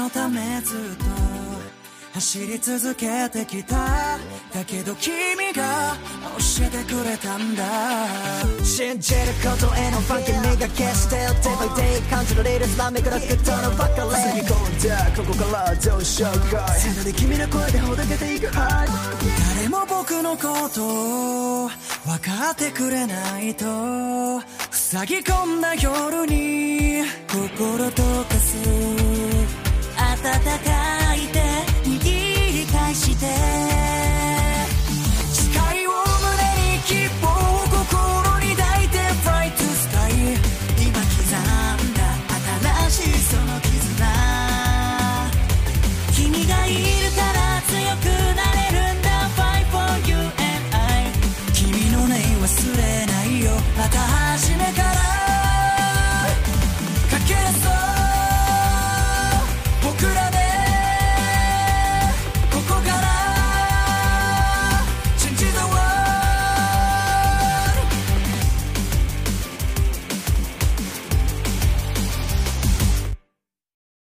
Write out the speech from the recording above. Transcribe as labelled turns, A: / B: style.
A: のためずっと走り続けてきた。だけど君が教えてくれたんだ。
B: 信じることへのファンキー目が消して Day by day 感じられるスラムから作ったのばかり
C: 塞ぎ込んだここからどうしようか
B: 背中で君の声でほどけていく
A: 誰も僕のことを分かってくれないと。塞ぎ込んだ夜に心と